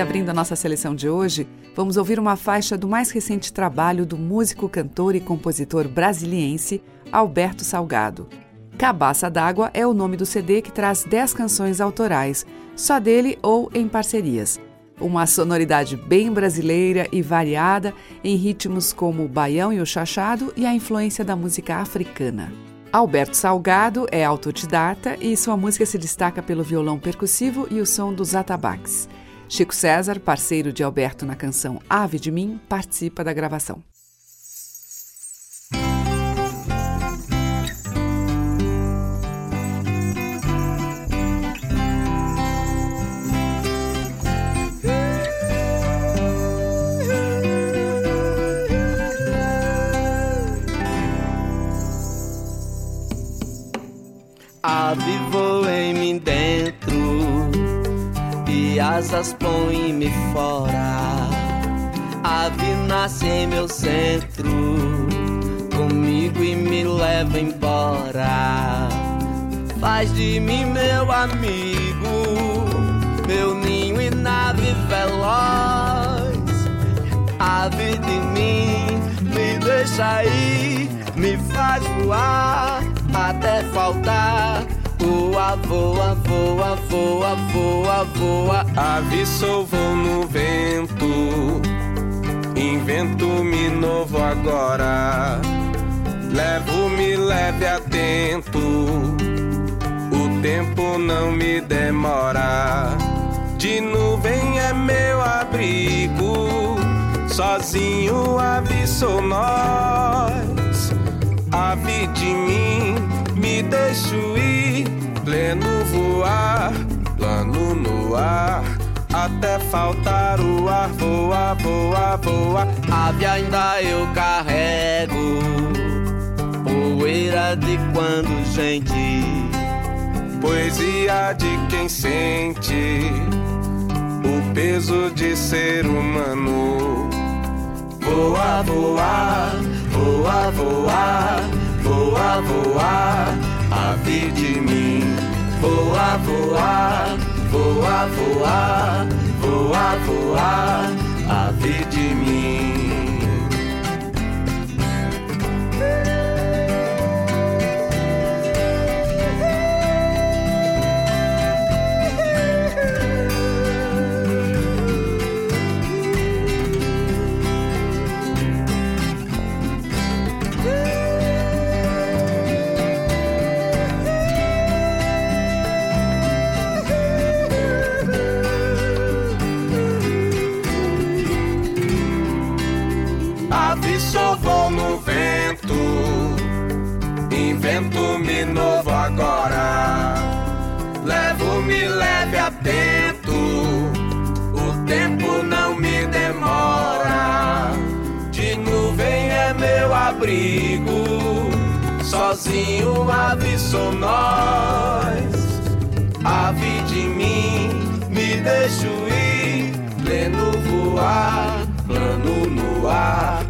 Abrindo a nossa seleção de hoje, vamos ouvir uma faixa do mais recente trabalho do músico, cantor e compositor brasiliense Alberto Salgado. Cabaça d'Água é o nome do CD que traz 10 canções autorais, só dele ou em parcerias. Uma sonoridade bem brasileira e variada, em ritmos como o baião e o chachado e a influência da música africana. Alberto Salgado é autodidata e sua música se destaca pelo violão percussivo e o som dos atabaques. Chico César, parceiro de Alberto na canção Ave de Mim, participa da gravação. Ave voa em mim dentro asas põe-me fora. Ave nasce em meu centro, comigo e me leva embora. Faz de mim meu amigo, meu ninho e nave veloz. Ave de mim, me deixa ir, me faz voar até faltar. Voa, voa, voa, voa, voa, voa. Ave voo no vento, invento-me novo agora. Levo-me leve atento, o tempo não me demora. De nuvem é meu abrigo, sozinho ave sou nós. Ave de mim, me deixo ir, pleno voar, plano no ar, até faltar o ar, voa, voa, voa. Ave ainda eu carrego, poeira de quando gente, poesia de quem sente o peso de ser humano. Voa, voa, voa, voa, voa, voa, ave de mim. Voa, voa, voa, voa, voa, voa, ave de mim. Invento-me novo agora. Levo-me leve atento, o tempo não me demora. De nuvem é meu abrigo, sozinho ave sou nós. Ave de mim, me deixo ir, pleno voar, plano no ar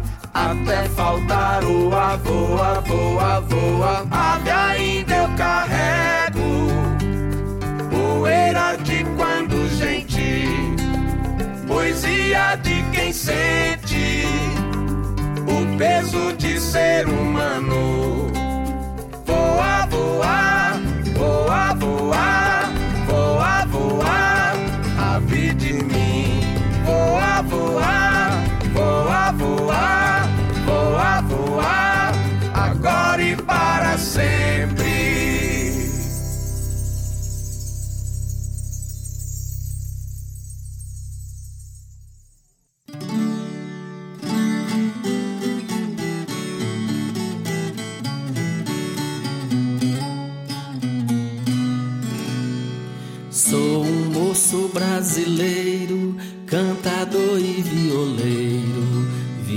até faltar o ar, voa, voa, voa. Ave ainda eu carrego, poeira de quando gente, poesia de quem sente o peso de ser humano. Voa, voa, voa, voa, voa, voa, ave de mim, voa, voa, voa voa,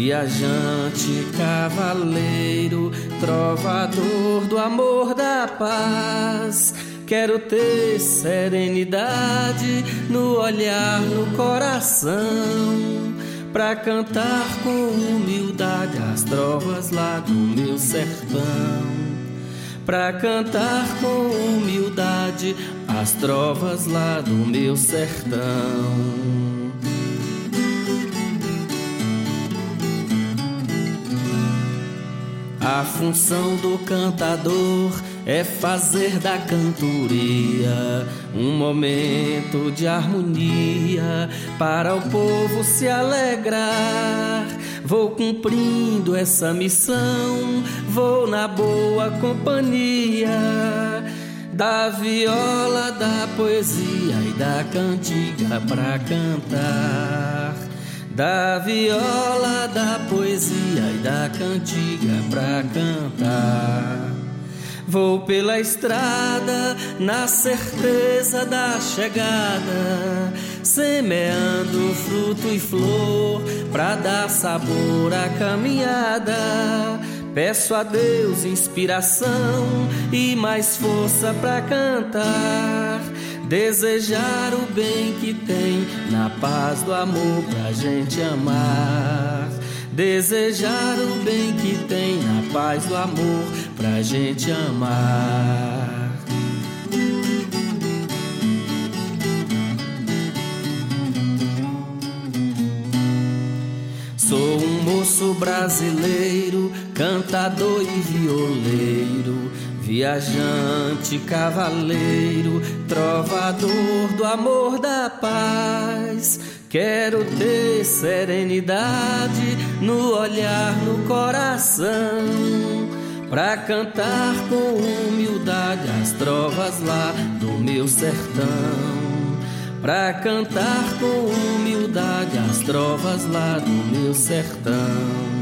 viajante, cavaleiro, trovador do amor da paz. Quero ter serenidade no olhar, no coração, pra cantar com humildade as trovas lá do meu sertão. Pra cantar com humildade as trovas lá do meu sertão. A função do cantador é fazer da cantoria um momento de harmonia para o povo se alegrar. Vou cumprindo essa missão, vou na boa companhia da viola, da poesia e da cantiga para cantar da viola, da poesia e da cantiga pra cantar. Vou pela estrada na certeza da chegada, semeando fruto e flor pra dar sabor à caminhada. Peço a Deus inspiração e mais força pra cantar Desejar o bem que tem na paz do amor pra gente amar. Desejar o bem que tem na paz do amor pra gente amar. Sou um moço brasileiro, cantador e violeiro Viajante, cavaleiro, trovador do amor da paz. Quero ter serenidade no olhar, no coração, pra cantar com humildade as trovas lá do meu sertão. Pra cantar com humildade as trovas lá do meu sertão.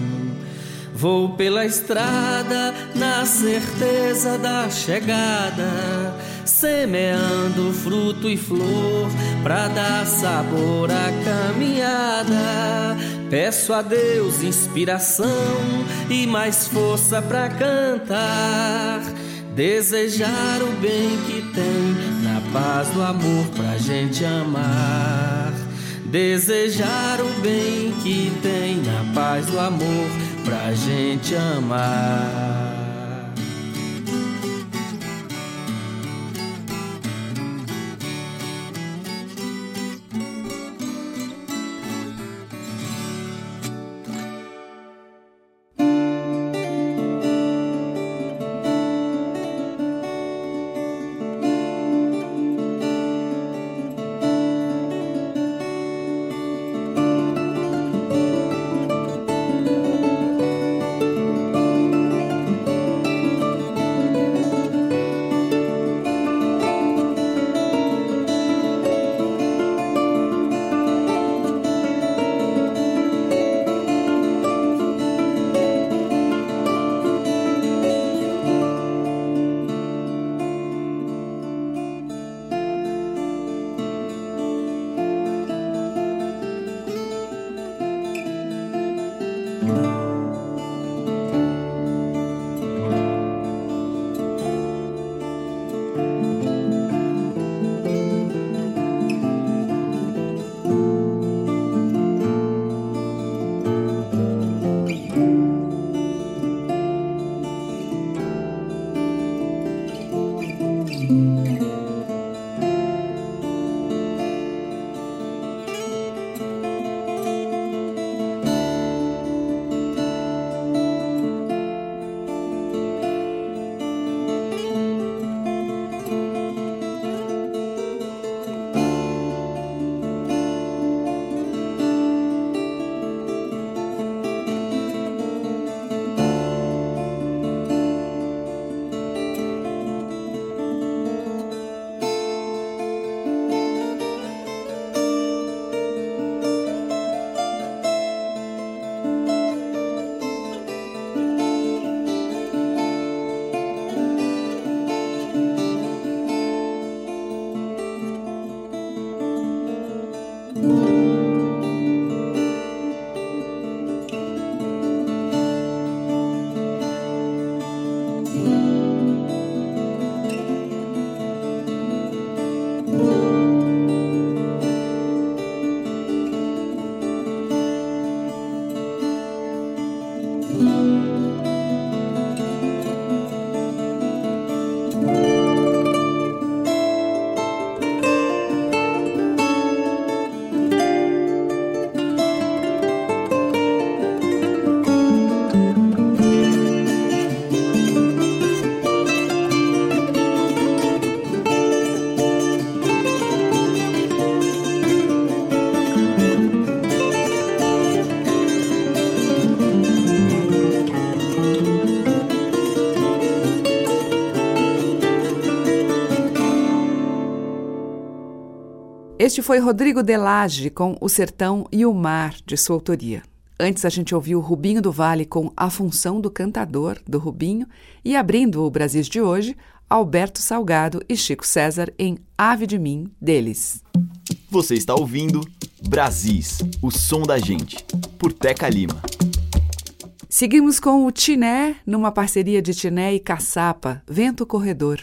Vou pela estrada na certeza da chegada, semeando fruto e flor para dar sabor à caminhada. Peço a Deus inspiração e mais força para cantar. Desejar o bem que tem na paz do amor pra gente amar. Desejar o bem que tem na paz do amor pra gente amar. Este foi Rodrigo Delage com O Sertão e o Mar, de sua autoria. Antes a gente ouviu Rubinho do Vale com A Função do Cantador, do Rubinho, e abrindo o Brasil de hoje, Alberto Salgado e Chico César em Ave de Mim, deles. Você está ouvindo Brasis, o som da gente, por Teca Lima. Seguimos com o Tiné, numa parceria de Tiné e Caçapa, Vento Corredor.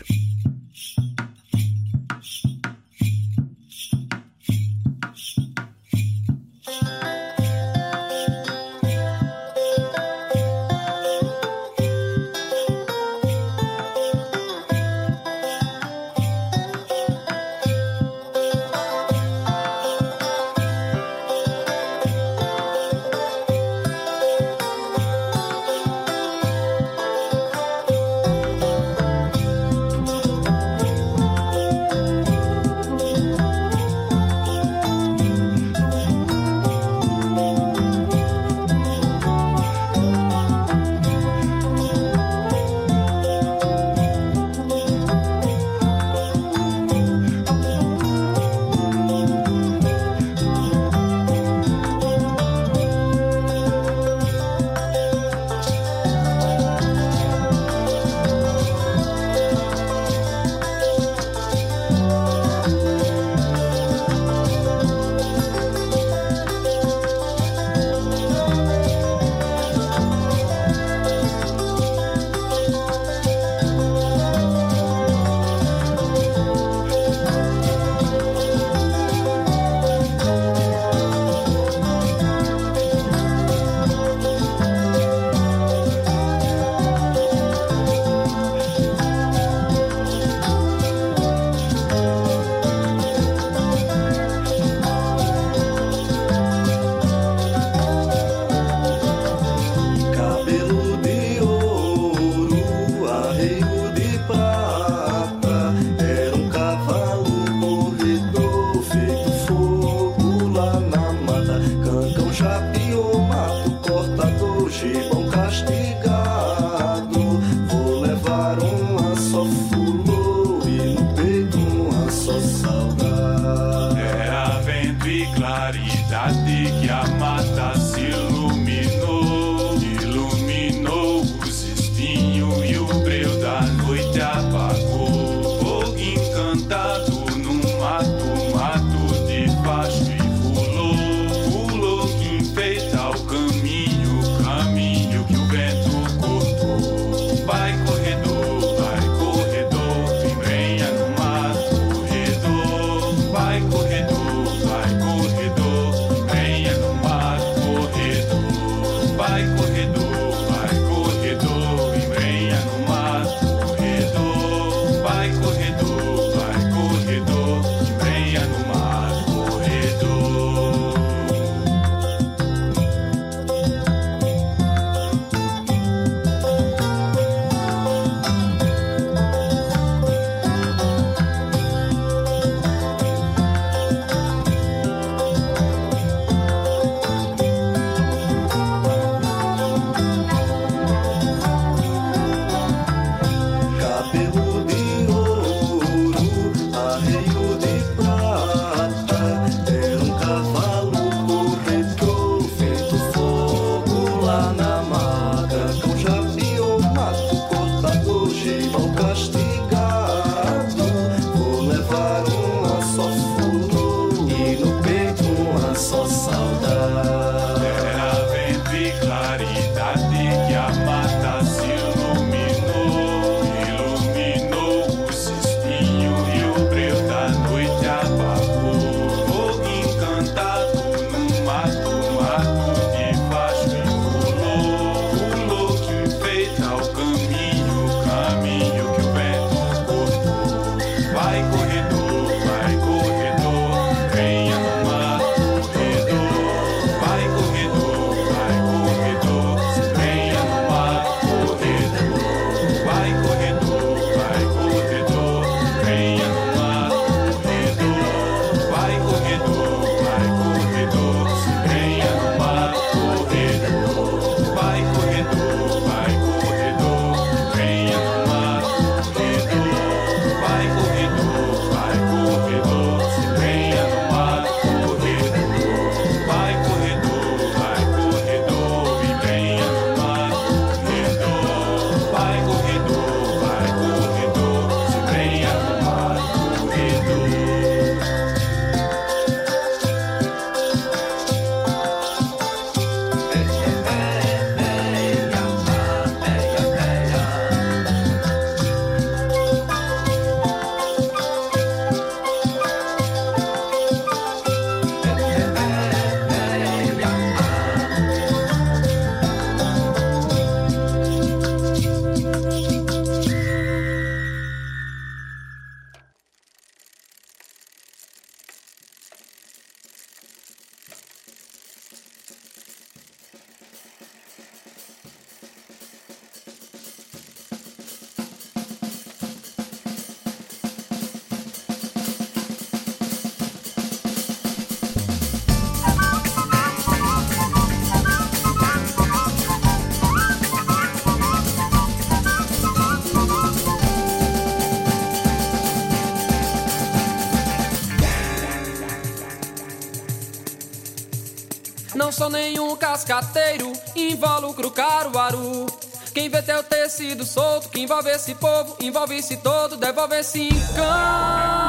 cascateiro, invólucro caruaru. Quem vê teu tecido solto, que envolve esse povo, envolve-se todo, devolve-se em campo.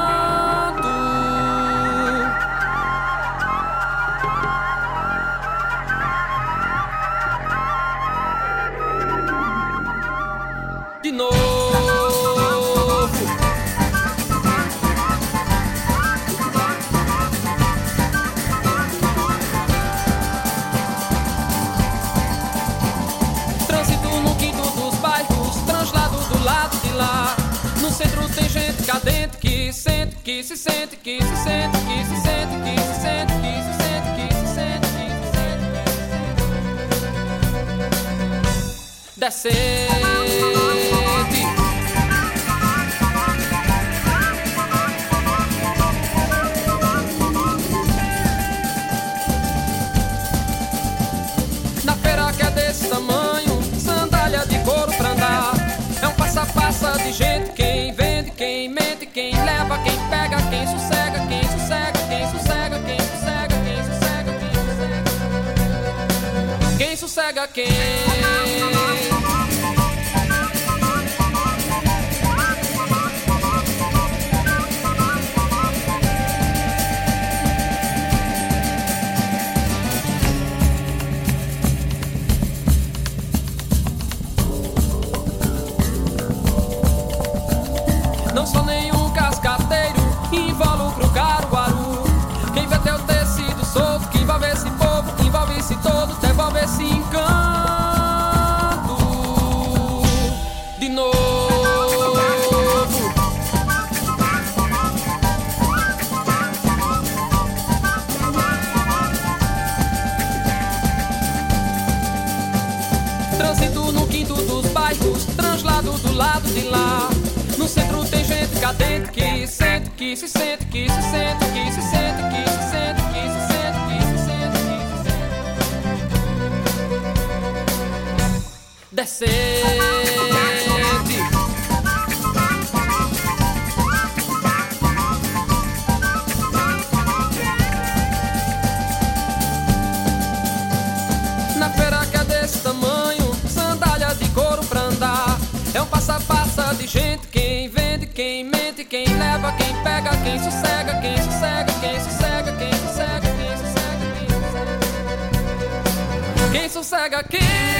centro tem gente cadente que sente, que se sente, que se sente, que se sente, que se sente, que se sente, que se sente, que se sente. que se sente. Descer. aqui, se sente, que se sente, que se sente, que se sente, que se sente, que se sente, que se senta aqui. Descer. sossega aqui.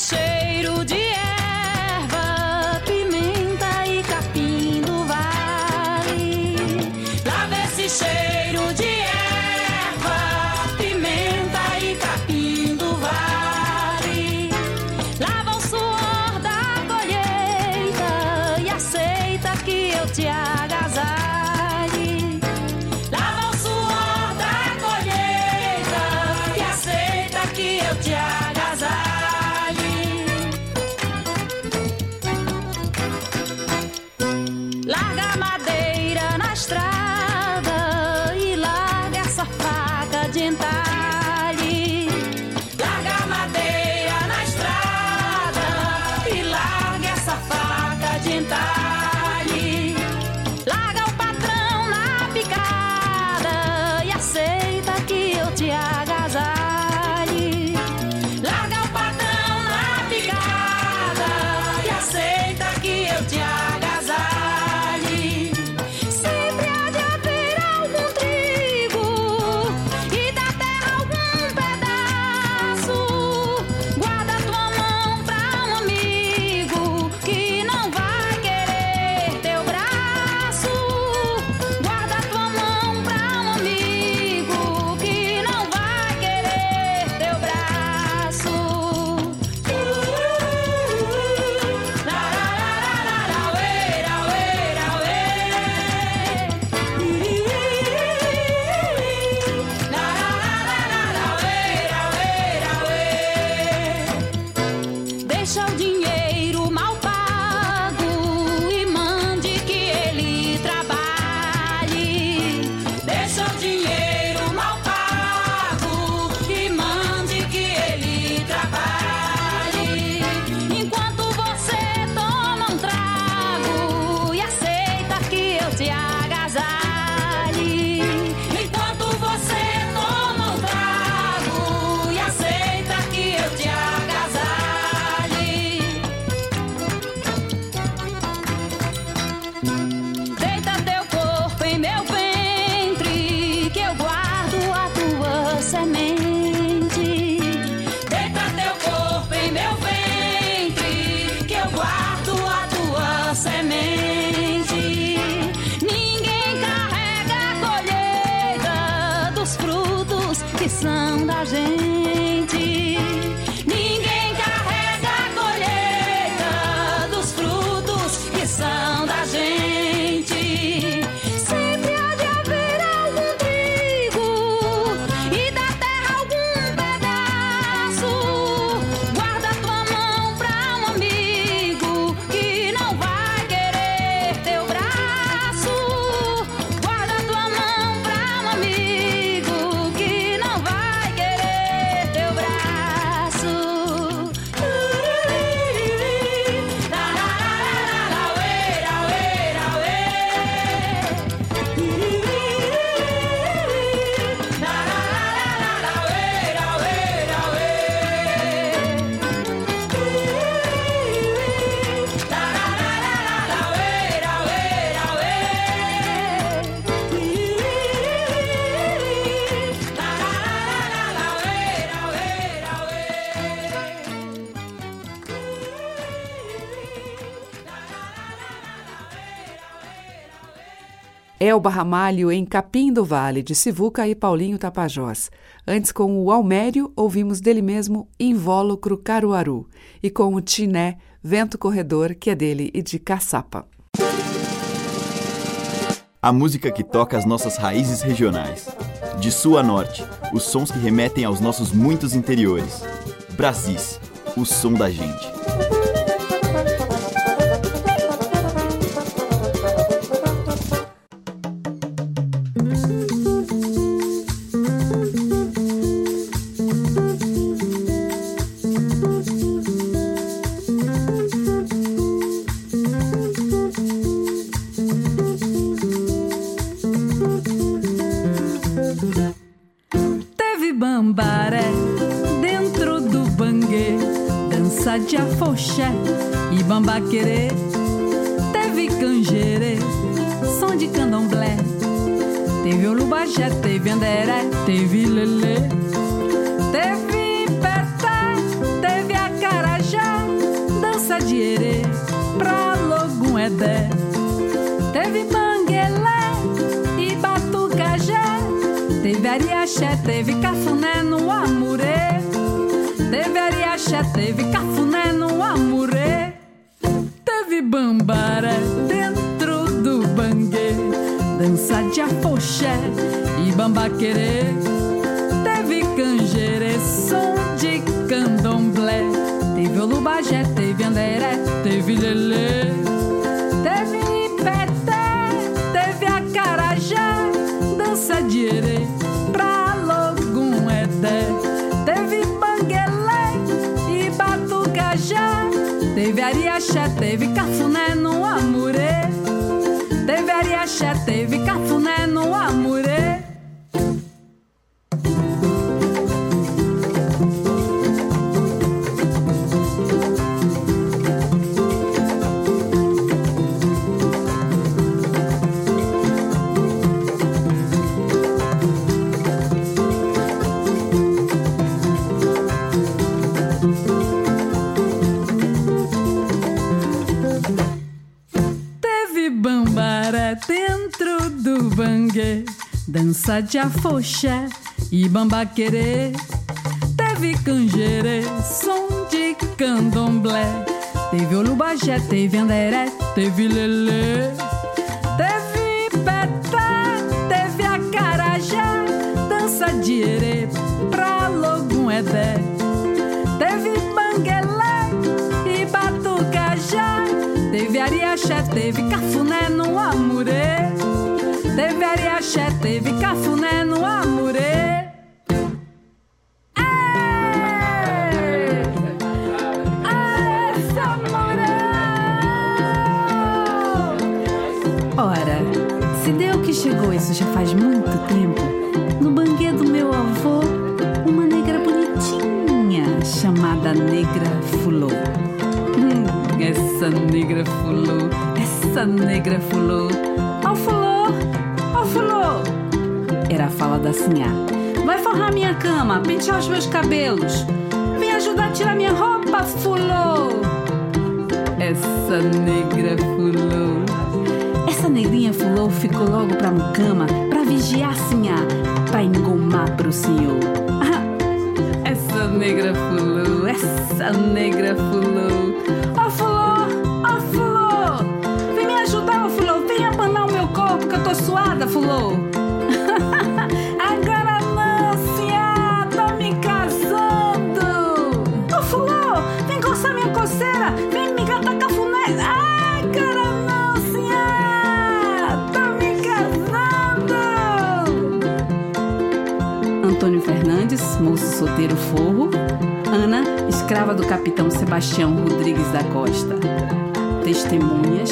cheiro deixar o dinheiro. Elba Ramalho em Capim do Vale, de Sivuca e Paulinho Tapajós. Antes, com o Almério, ouvimos dele mesmo Invólucro Caruaru. E com o Tiné, Vento Corredor, que é dele e de Caçapa. A música que toca as nossas raízes regionais. De sul a norte, os sons que remetem aos nossos muitos interiores. Brasis, o som da gente. ave bambara dentro do bangue, dança de afoxé e bambaquerê, teve canjerê, som de candomblé, teve olubajé, teve anderé, teve lelê. Ariaxé, teve cafuné no Amurê. Teve Ariaxé, teve cafuné dança de afoxé e bambaquerê. Teve canjerê, som de candomblé. Teve olubajé, teve anderé, teve lelê. Teve betá, teve acarajé, dança de erê pra logum edé. Teve banguelé e batucajá. Teve ariaxé, teve cafuné no amurê. Teve ariaxé, teve cafuné no amurê. Ora, se deu que chegou isso já faz muito tempo, no banquê do meu avô, uma negra bonitinha chamada Negra Fulô. Hum, essa negra fulô, essa negra fulô. Ó fulô, ó fulô. Era a fala da sinhá. Vai forrar minha cama, pentear os meus cabelos. Vem ajudar a tirar minha roupa, fulô. Essa negra fulô. Essa negrinha fulô ficou logo pra mucama pra vigiar a sinhá, pra engomar pro senhor. Ah, essa negra fulô, essa negra fulô. Ó fulô, do capitão Sebastião Rodrigues da Costa. Testemunhas: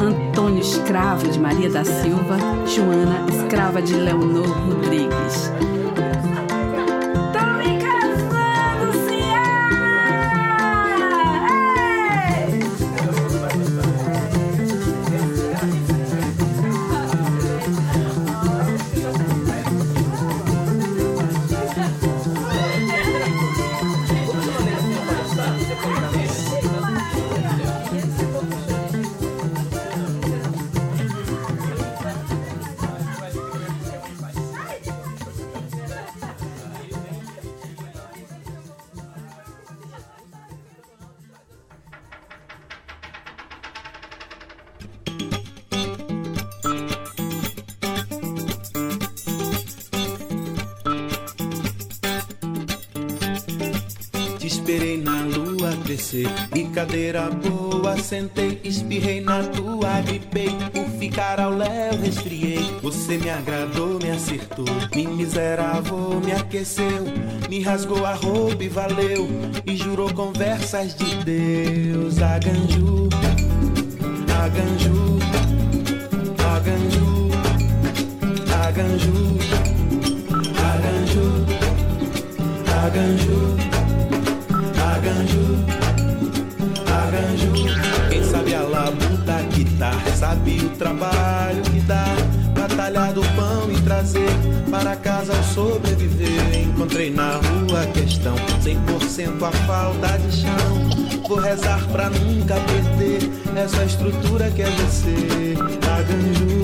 Antônio, escravo de Maria da Silva. Joana, escrava de Leonor Rodrigues. Esperei na lua crescer e cadeira boa sentei, espirrei na tua, gripei, por ficar ao léu resfriei. Você me agradou, me acertou, me miserável, me aqueceu, me rasgou a roupa e valeu, e jurou conversas de Deus. Aganju, Aganju, Aganju, Aganju, Aganju, Aganju. Aganju, Aganju. Quem sabe a labuta guitarra, sabe o trabalho que dá. Batalhar do pão e trazer para casa ao sobreviver. Encontrei na rua a questão, 100% a falta de chão. Vou rezar pra nunca perder essa estrutura que é você. Aganju,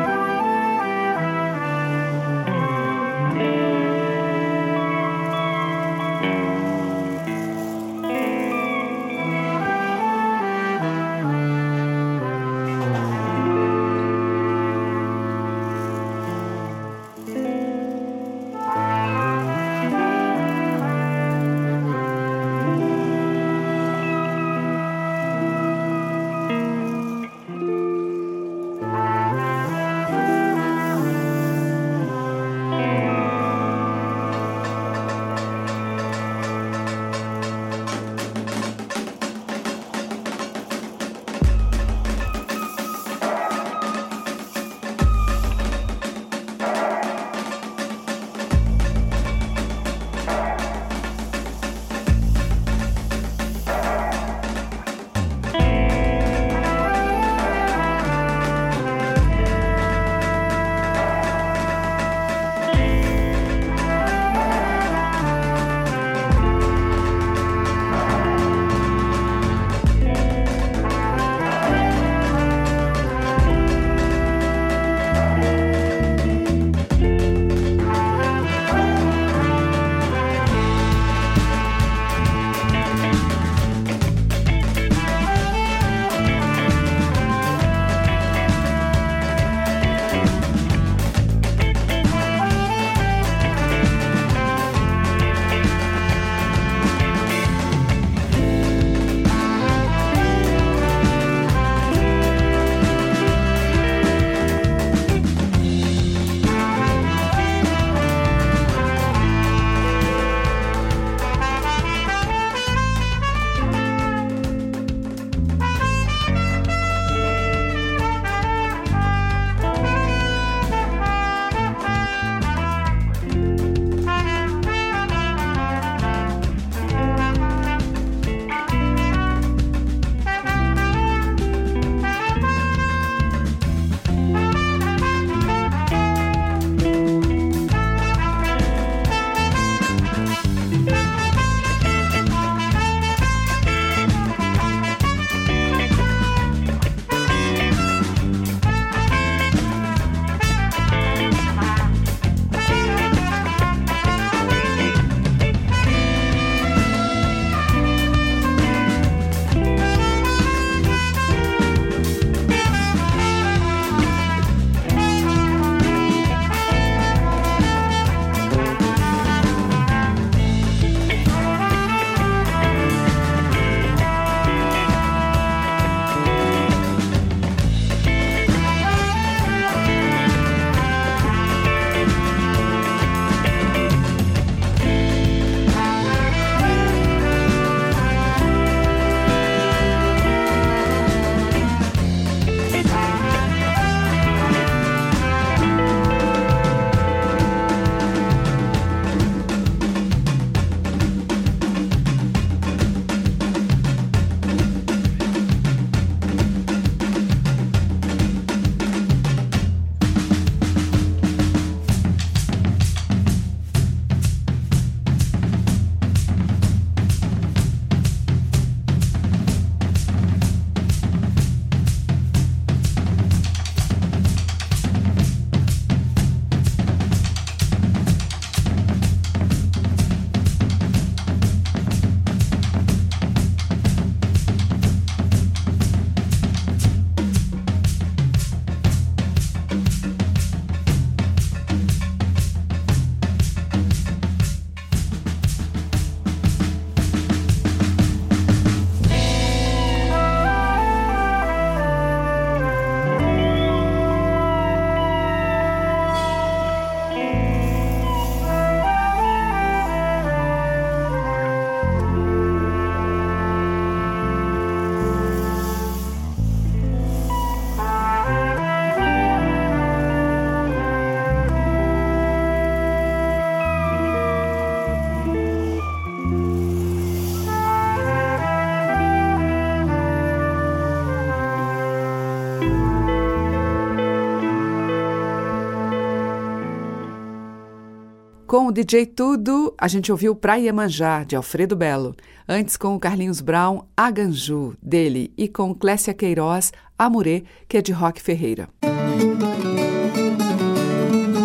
Com o DJ Tudo, a gente ouviu Pra Iemanjá, de Alfredo Belo. Antes, com o Carlinhos Brown, Aganju, dele. E com Clécia Queiroz, Amurê, que é de Rock Ferreira.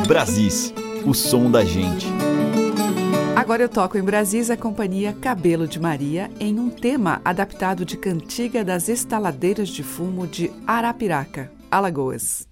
Brasis, o som da gente. Agora eu toco em Brasis a companhia Cabelo de Maria em um tema adaptado de Cantiga das Estaladeiras de Fumo de Arapiraca, Alagoas.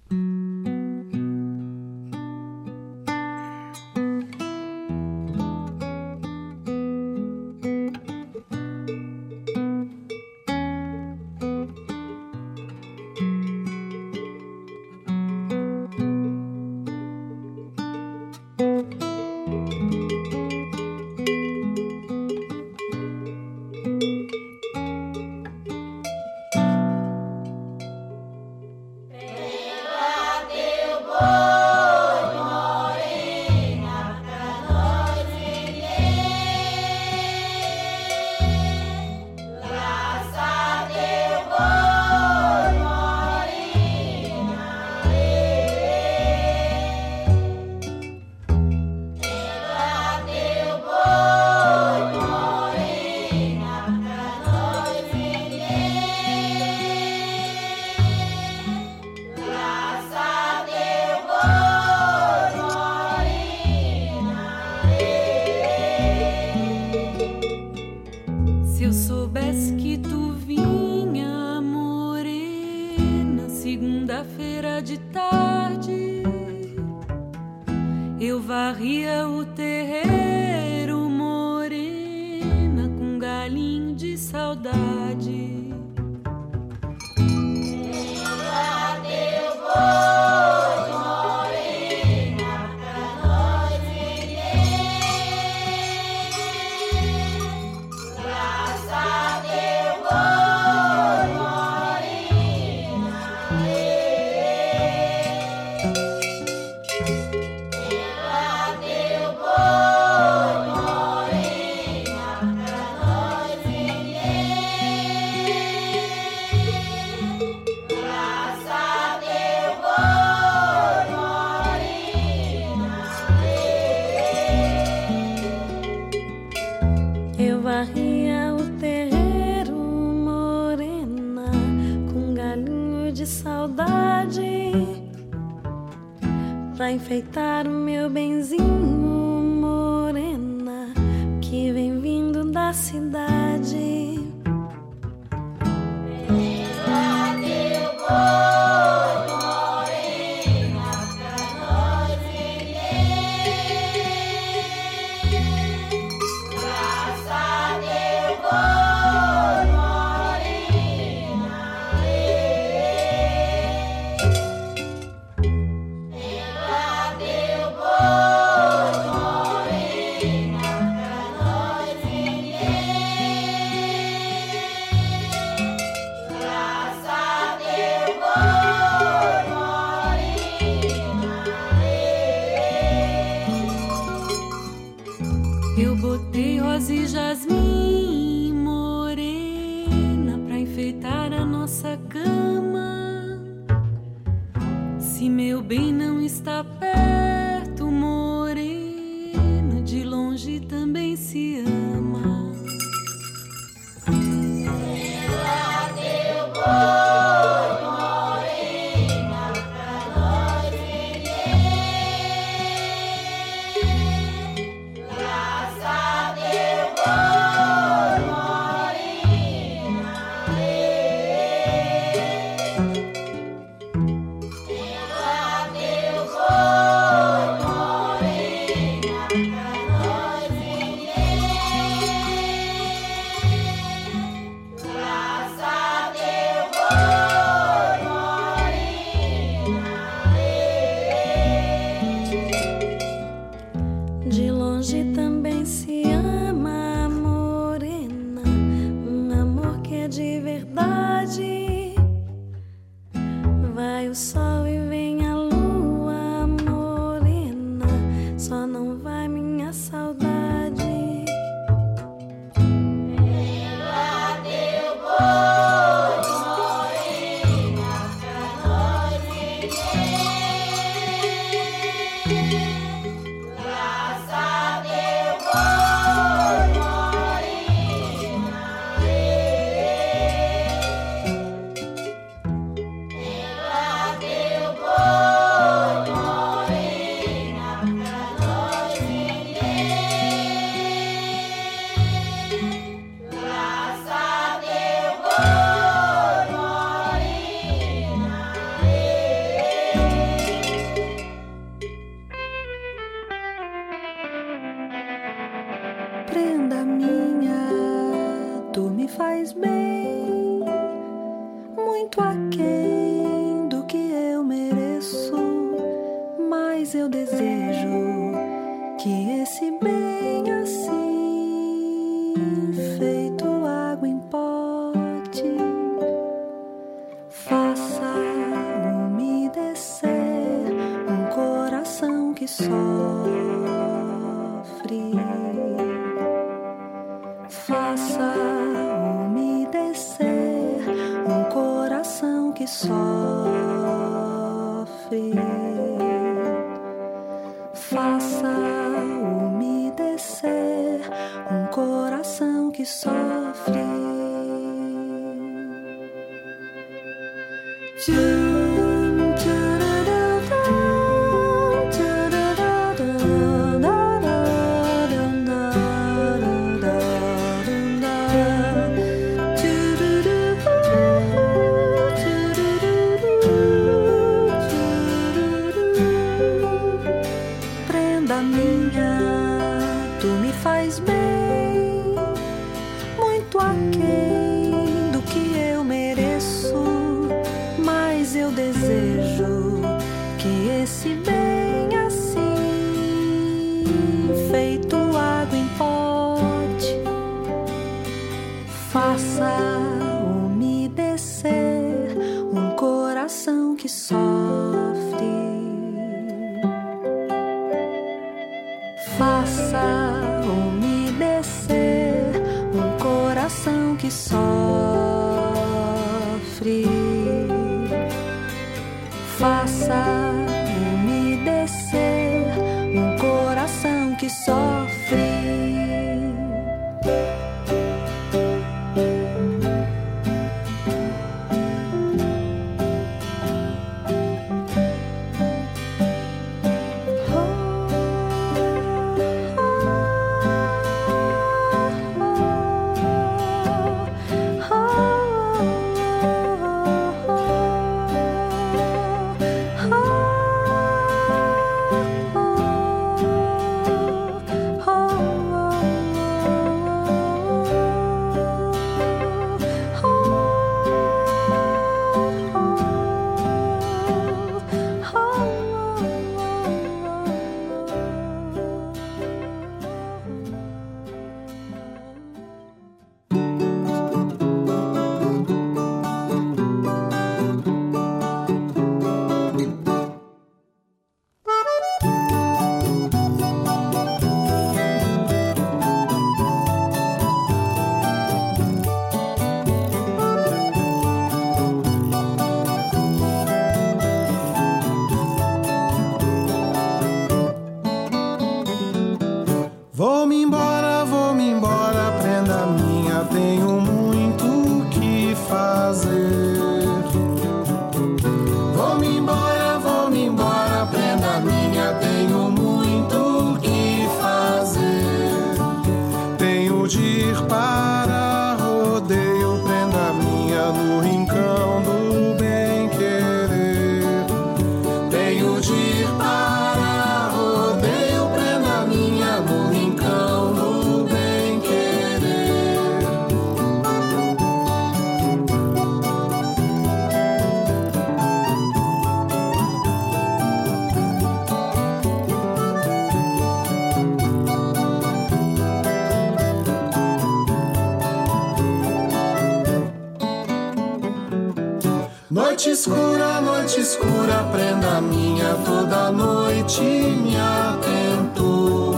Noite escura, noite escura, prenda minha, toda noite me atento.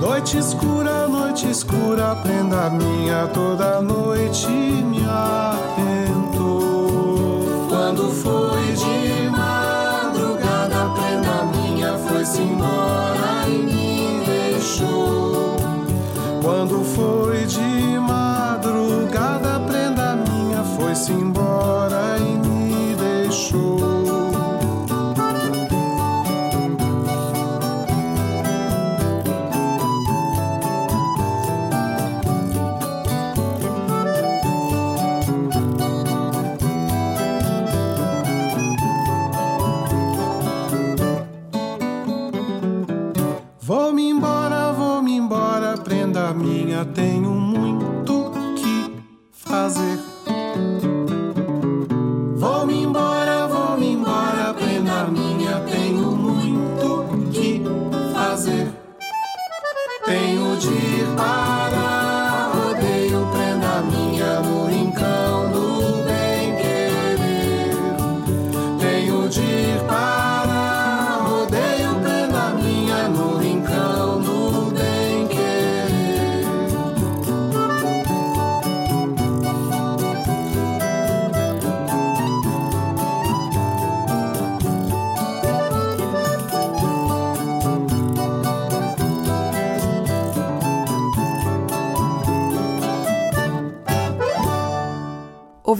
Noite escura, noite escura, prenda minha, toda noite me atento. Quando foi de madrugada, prenda minha, foi-se embora e me deixou. Quando foi de madrugada,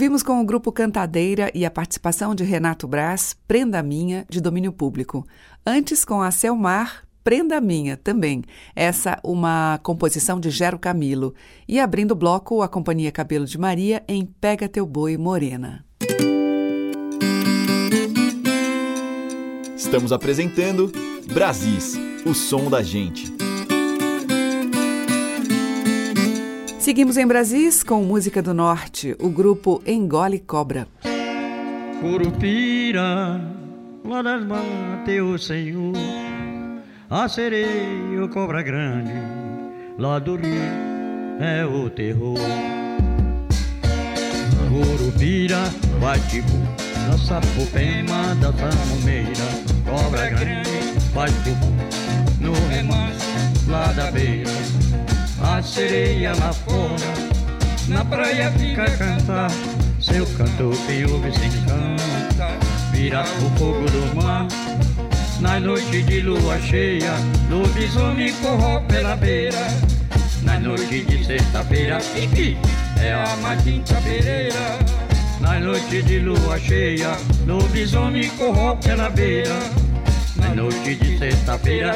Ouvimos com o grupo Cantadeira e a participação de Renato Braz, Prenda Minha, de domínio público. Antes, com a Selmar, Prenda Minha, também. Essa uma composição de Gero Camilo. E abrindo o bloco, a Companhia Cabelo de Maria em Pega Teu Boi Morena. Estamos apresentando Brasis, o som da gente. Seguimos em Brasis com Música do Norte, o grupo Engole Cobra. Curupira, lá das matas, o Senhor, a sereia, o cobra grande, lá do rio é o terror. Curupira, bate-bu, da sapopema, da samumeira, cobra grande, bate-bu, no remanso, lá da beira, a sereia lá fora, na praia fica a cantar, seu canto ouve se encanta, vira o fogo do mar. Na noite de lua cheia, lobisomem corrou pela beira. Na noite de sexta-feira, é a Matinta Pereira. Na noite de lua cheia, lobisomem corrou pela beira. Na noite de sexta-feira,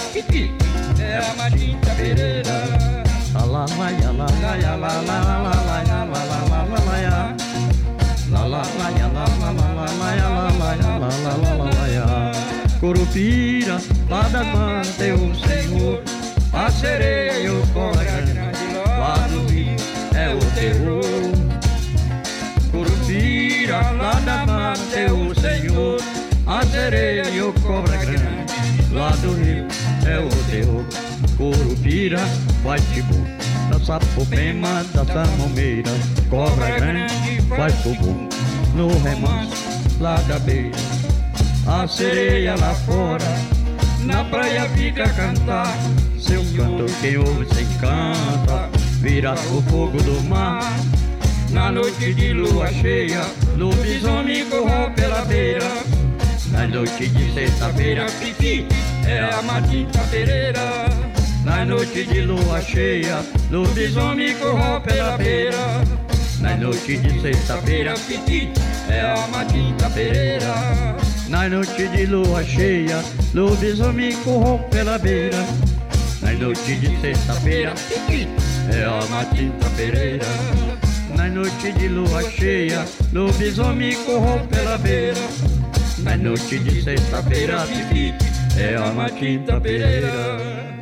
é a Matinta Pereira. Curupira, lá das matas é o Senhor, a sereia o grande, lá do rio é o terror. Curupira, lá da mata é o Senhor, a sereia o cobra grande, lá do rio é o terror. Curupira, faz tipo, da sapopema, da samomeira, cobra grande, faz fogo, no remanso, lá da beira. A sereia lá fora, na praia fica a cantar, seu canto quem ouve se encanta, vira o fogo do mar. Na noite de lua cheia, lobisomem correu pela beira. Na noite de sexta-feira, pipi, é a Matita Pereira. Na noite de lua cheia, lobisomem correu pela beira. Na noite de sexta-feira, pipi, é a Matita Pereira. Na noite de lua cheia, lobisomem correu pela beira. Na noite de sexta-feira, pipi, é a Matita Pereira. Na noite de lua cheia, lobisomem correu pela beira. Na noite de sexta-feira, pipi, é a Matinta Pereira.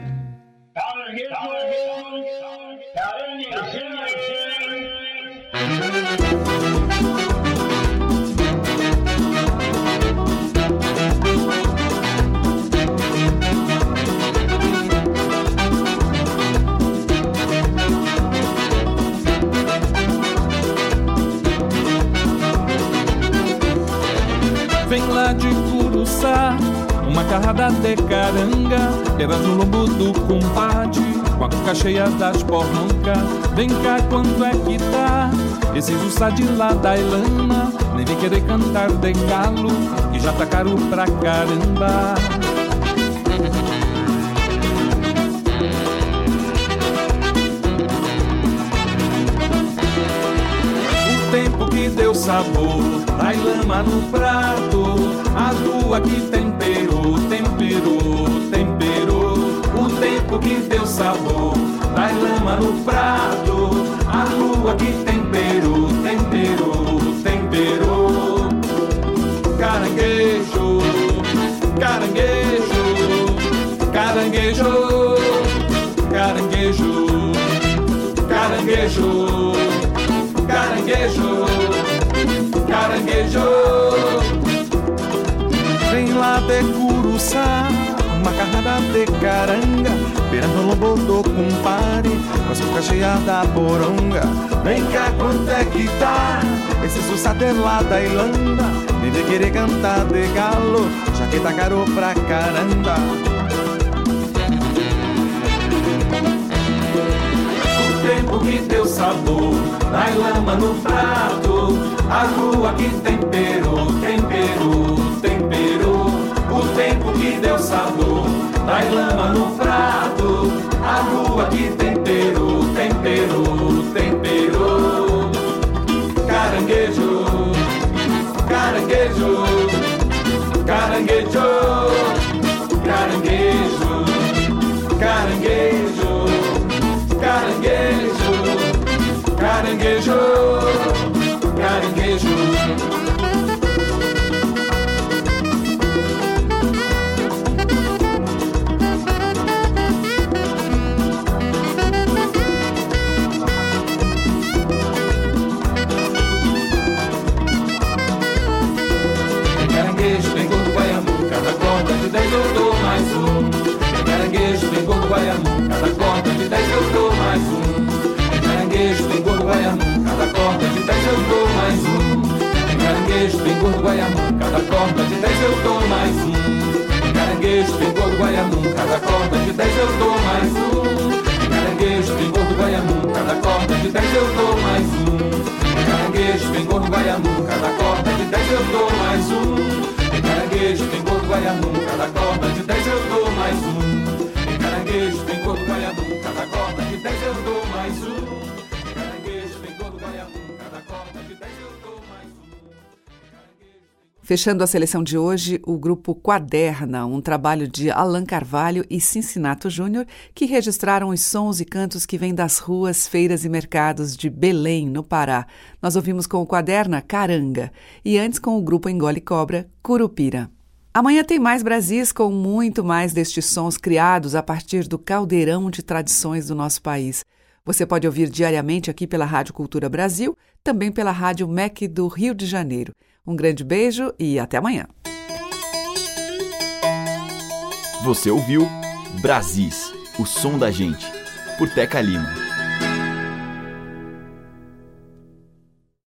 Carrada de caranga, era no lombo do compadre, com a cuca cheia das porroncas. Vem cá, quanto é que tá? Esse jussá de lá da Ilana, nem vem querer cantar de galo, que já tá caro pra caramba. O tempo que deu sabor, da lama no prato, a lua que temperou, temperou, temperou. O tempo que deu sabor, da lama no prato, a lua que temperou, temperou, temperou. Caranguejo, caranguejo, caranguejo, caranguejo, caranguejo, caranguejo. caranguejo, lá de Curuçá, uma carrada de caranga, beirando o lombo do cumpare, com as bocas cheias da poronga. Vem cá, quanto é que tá? Esse sussate lá da Irlanda, nem de querer cantar de galo, já que tá caro pra caramba. tempo que deu sabor, na lama no prato, a rua que temperou, temperou, temperou. Tempo que deu sabor, na lama no prato, a rua que temperou, temperou, temperou. Caranguejo, caranguejo, caranguejo, caranguejo caranguejo, caranguejo, caranguejo. Caranguejo, tem gordo guaiamu, cada corda de dez eu dou mais um. Caranguejo, tem gordo guaiamu, cada corda de dez eu dou mais um. Caranguejo, tem gordo guaiamu, cada corda de dez eu dou mais um. Caranguejo, tem gordo guaiamu, cada corda de dez eu dou mais um. Caranguejo, tem gordo guaiamu, cada corda de dez eu dou mais um. Caranguejo, tem gordo guaiamu, cada corda de dez eu dou mais um. Fechando a seleção de hoje, o grupo Quaderna, um trabalho de Alan Carvalho e Cincinato Júnior, que registraram os sons e cantos que vêm das ruas, feiras e mercados de Belém, no Pará. Nós ouvimos com o Quaderna Caranga e antes com o grupo Engole Cobra, Curupira. Amanhã tem mais Brasis com muito mais destes sons criados a partir do caldeirão de tradições do nosso país. Você pode ouvir diariamente aqui pela Rádio Cultura Brasil, também pela Rádio MEC do Rio de Janeiro. Um grande beijo e até amanhã. Você ouviu Brasis, o som da gente, por Teca Lima.